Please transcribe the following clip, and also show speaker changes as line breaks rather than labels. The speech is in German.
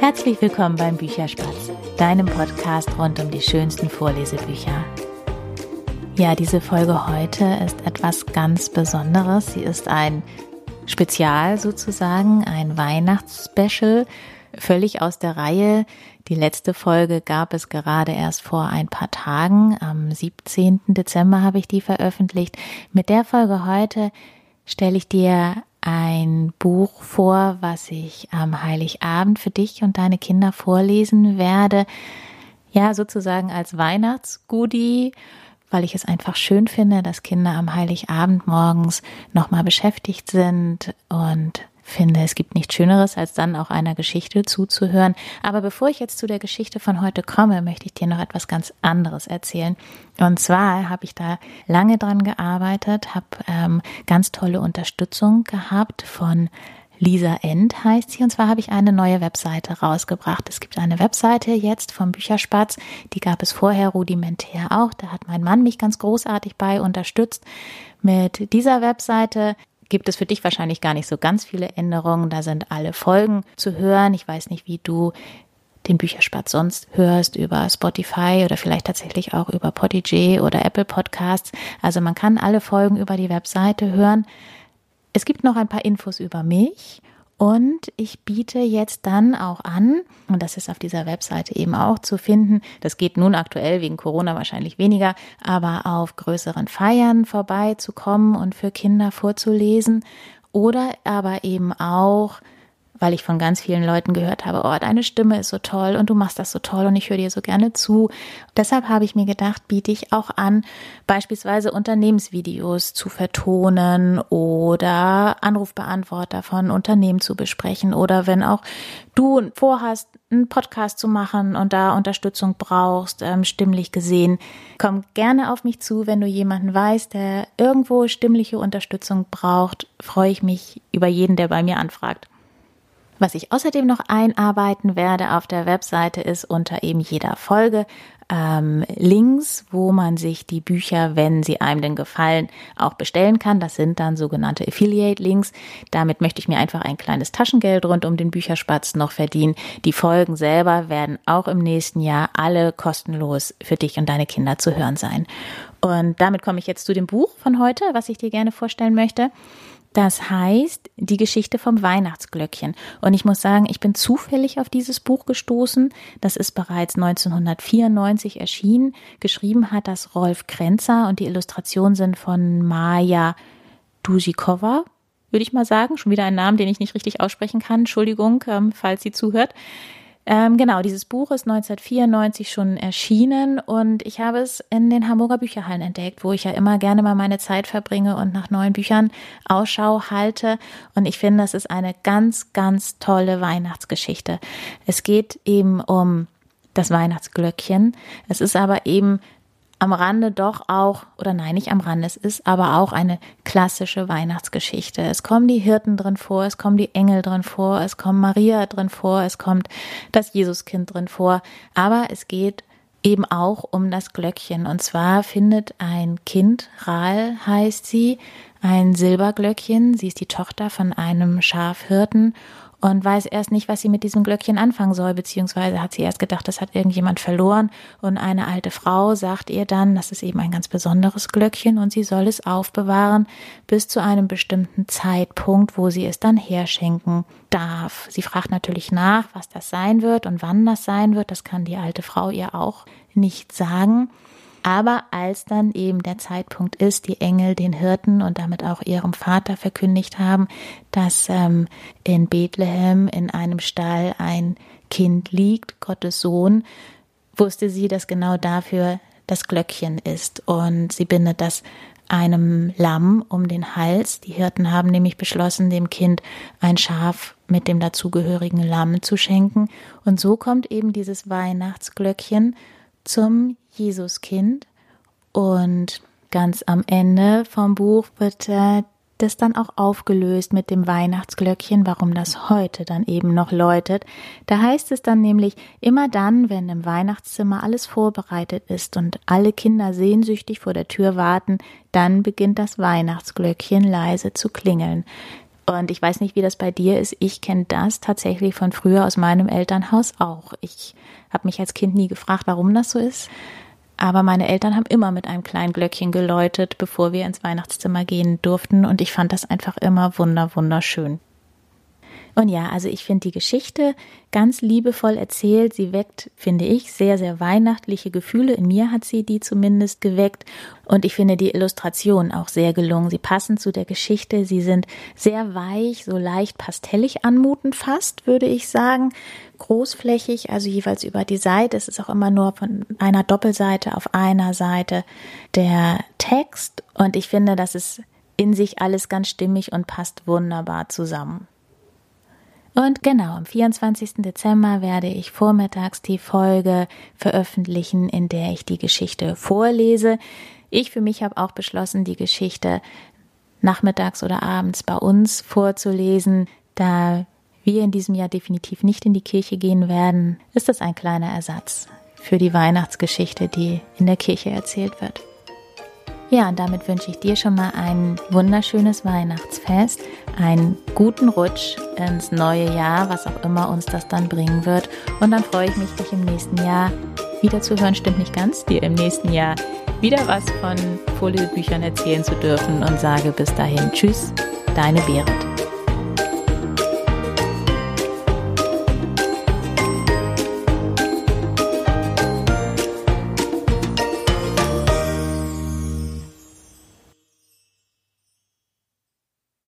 Herzlich willkommen beim Bücherspatz, deinem Podcast rund um die schönsten Vorlesebücher. Ja, diese Folge heute ist etwas ganz Besonderes. Sie ist ein Spezial sozusagen, ein Weihnachtsspecial, völlig aus der Reihe. Die letzte Folge gab es gerade erst vor ein paar Tagen. Am 17. Dezember habe ich die veröffentlicht. Mit der Folge heute stelle ich dir ein Buch vor, was ich am Heiligabend für dich und deine Kinder vorlesen werde. Ja, sozusagen als Weihnachtsgoodie, weil ich es einfach schön finde, dass Kinder am Heiligabend morgens nochmal beschäftigt sind und finde, es gibt nichts Schöneres, als dann auch einer Geschichte zuzuhören. Aber bevor ich jetzt zu der Geschichte von heute komme, möchte ich dir noch etwas ganz anderes erzählen. Und zwar habe ich da lange dran gearbeitet, habe ähm, ganz tolle Unterstützung gehabt von Lisa End heißt sie. Und zwar habe ich eine neue Webseite rausgebracht. Es gibt eine Webseite jetzt vom Bücherspatz. Die gab es vorher rudimentär auch. Da hat mein Mann mich ganz großartig bei unterstützt. Mit dieser Webseite gibt es für dich wahrscheinlich gar nicht so ganz viele Änderungen. Da sind alle Folgen zu hören. Ich weiß nicht, wie du den Bücherspatz sonst hörst über Spotify oder vielleicht tatsächlich auch über Podigy oder Apple Podcasts. Also man kann alle Folgen über die Webseite hören. Es gibt noch ein paar Infos über mich und ich biete jetzt dann auch an, und das ist auf dieser Webseite eben auch zu finden, das geht nun aktuell wegen Corona wahrscheinlich weniger, aber auf größeren Feiern vorbeizukommen und für Kinder vorzulesen oder aber eben auch weil ich von ganz vielen Leuten gehört habe, oh, deine Stimme ist so toll und du machst das so toll und ich höre dir so gerne zu. Deshalb habe ich mir gedacht, biete ich auch an, beispielsweise Unternehmensvideos zu vertonen oder Anrufbeantworter von Unternehmen zu besprechen oder wenn auch du vorhast, einen Podcast zu machen und da Unterstützung brauchst, ähm, stimmlich gesehen, komm gerne auf mich zu, wenn du jemanden weißt, der irgendwo stimmliche Unterstützung braucht, freue ich mich über jeden, der bei mir anfragt. Was ich außerdem noch einarbeiten werde auf der Webseite ist unter eben jeder Folge ähm, Links, wo man sich die Bücher, wenn sie einem denn gefallen, auch bestellen kann. Das sind dann sogenannte Affiliate-Links. Damit möchte ich mir einfach ein kleines Taschengeld rund um den Bücherspatz noch verdienen. Die Folgen selber werden auch im nächsten Jahr alle kostenlos für dich und deine Kinder zu hören sein. Und damit komme ich jetzt zu dem Buch von heute, was ich dir gerne vorstellen möchte. Das heißt, die Geschichte vom Weihnachtsglöckchen. Und ich muss sagen, ich bin zufällig auf dieses Buch gestoßen. Das ist bereits 1994 erschienen. Geschrieben hat das Rolf Krenzer und die Illustrationen sind von Maja Duzikova, würde ich mal sagen. Schon wieder ein Name, den ich nicht richtig aussprechen kann. Entschuldigung, ähm, falls sie zuhört. Ähm, genau, dieses Buch ist 1994 schon erschienen und ich habe es in den Hamburger Bücherhallen entdeckt, wo ich ja immer gerne mal meine Zeit verbringe und nach neuen Büchern Ausschau halte. Und ich finde, das ist eine ganz, ganz tolle Weihnachtsgeschichte. Es geht eben um das Weihnachtsglöckchen. Es ist aber eben am Rande doch auch, oder nein, nicht am Rande, es ist aber auch eine klassische Weihnachtsgeschichte. Es kommen die Hirten drin vor, es kommen die Engel drin vor, es kommt Maria drin vor, es kommt das Jesuskind drin vor, aber es geht eben auch um das Glöckchen. Und zwar findet ein Kind, Rahl heißt sie, ein Silberglöckchen. Sie ist die Tochter von einem Schafhirten und weiß erst nicht, was sie mit diesem Glöckchen anfangen soll, beziehungsweise hat sie erst gedacht, das hat irgendjemand verloren und eine alte Frau sagt ihr dann, das ist eben ein ganz besonderes Glöckchen und sie soll es aufbewahren bis zu einem bestimmten Zeitpunkt, wo sie es dann herschenken darf. Sie fragt natürlich nach, was das sein wird und wann das sein wird, das kann die alte Frau ihr auch nicht sagen. Aber als dann eben der Zeitpunkt ist, die Engel den Hirten und damit auch ihrem Vater verkündigt haben, dass ähm, in Bethlehem in einem Stall ein Kind liegt, Gottes Sohn, wusste sie, dass genau dafür das Glöckchen ist. Und sie bindet das einem Lamm um den Hals. Die Hirten haben nämlich beschlossen, dem Kind ein Schaf mit dem dazugehörigen Lamm zu schenken. Und so kommt eben dieses Weihnachtsglöckchen zum Jesuskind. Und ganz am Ende vom Buch wird äh, das dann auch aufgelöst mit dem Weihnachtsglöckchen, warum das heute dann eben noch läutet. Da heißt es dann nämlich, immer dann, wenn im Weihnachtszimmer alles vorbereitet ist und alle Kinder sehnsüchtig vor der Tür warten, dann beginnt das Weihnachtsglöckchen leise zu klingeln. Und ich weiß nicht, wie das bei dir ist. Ich kenne das tatsächlich von früher aus meinem Elternhaus auch. Ich habe mich als Kind nie gefragt, warum das so ist. Aber meine Eltern haben immer mit einem kleinen Glöckchen geläutet, bevor wir ins Weihnachtszimmer gehen durften. Und ich fand das einfach immer wunder, wunderschön. Und ja, also ich finde die Geschichte ganz liebevoll erzählt. Sie weckt, finde ich, sehr, sehr weihnachtliche Gefühle. In mir hat sie die zumindest geweckt. Und ich finde die Illustrationen auch sehr gelungen. Sie passen zu der Geschichte. Sie sind sehr weich, so leicht pastellig anmutend fast, würde ich sagen. Großflächig, also jeweils über die Seite. Es ist auch immer nur von einer Doppelseite auf einer Seite der Text. Und ich finde, das ist in sich alles ganz stimmig und passt wunderbar zusammen. Und genau, am 24. Dezember werde ich vormittags die Folge veröffentlichen, in der ich die Geschichte vorlese. Ich für mich habe auch beschlossen, die Geschichte nachmittags oder abends bei uns vorzulesen, da wir in diesem Jahr definitiv nicht in die Kirche gehen werden, ist das ein kleiner Ersatz für die Weihnachtsgeschichte, die in der Kirche erzählt wird. Ja, und damit wünsche ich dir schon mal ein wunderschönes Weihnachtsfest, einen guten Rutsch ins neue Jahr, was auch immer uns das dann bringen wird. Und dann freue ich mich, dich im nächsten Jahr wieder zu hören. Stimmt nicht ganz, dir im nächsten Jahr wieder was von Foliobüchern erzählen zu dürfen und sage bis dahin Tschüss, deine Berit.